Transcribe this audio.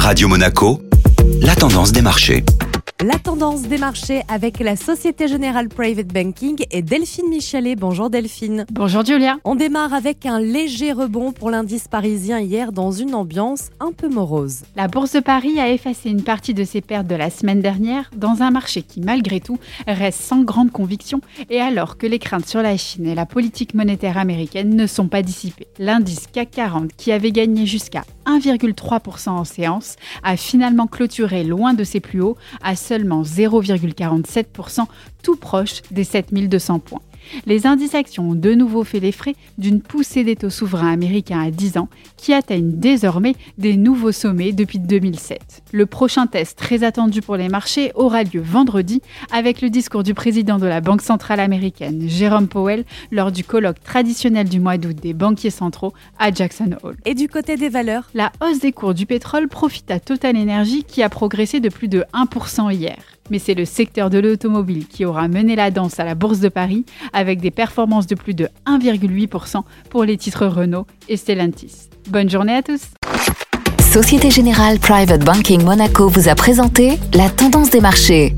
Radio Monaco, la tendance des marchés. La tendance des marchés avec la Société Générale Private Banking et Delphine Michelet. Bonjour Delphine. Bonjour Julia. On démarre avec un léger rebond pour l'indice parisien hier dans une ambiance un peu morose. La Bourse de Paris a effacé une partie de ses pertes de la semaine dernière dans un marché qui malgré tout reste sans grande conviction et alors que les craintes sur la Chine et la politique monétaire américaine ne sont pas dissipées. L'indice CAC 40 qui avait gagné jusqu'à 1,3% en séance a finalement clôturé loin de ses plus hauts à seulement 0,47%, tout proche des 7200 points. Les indices actions ont de nouveau fait les frais d'une poussée des taux souverains américains à 10 ans qui atteignent désormais des nouveaux sommets depuis 2007. Le prochain test très attendu pour les marchés aura lieu vendredi avec le discours du président de la Banque centrale américaine, Jérôme Powell, lors du colloque traditionnel du mois d'août des banquiers centraux à Jackson Hole. Et du côté des valeurs, la hausse des cours du pétrole profite à Total Energy qui a progressé de plus de 1% hier mais c'est le secteur de l'automobile qui aura mené la danse à la Bourse de Paris avec des performances de plus de 1,8% pour les titres Renault et Stellantis. Bonne journée à tous Société Générale Private Banking Monaco vous a présenté la tendance des marchés.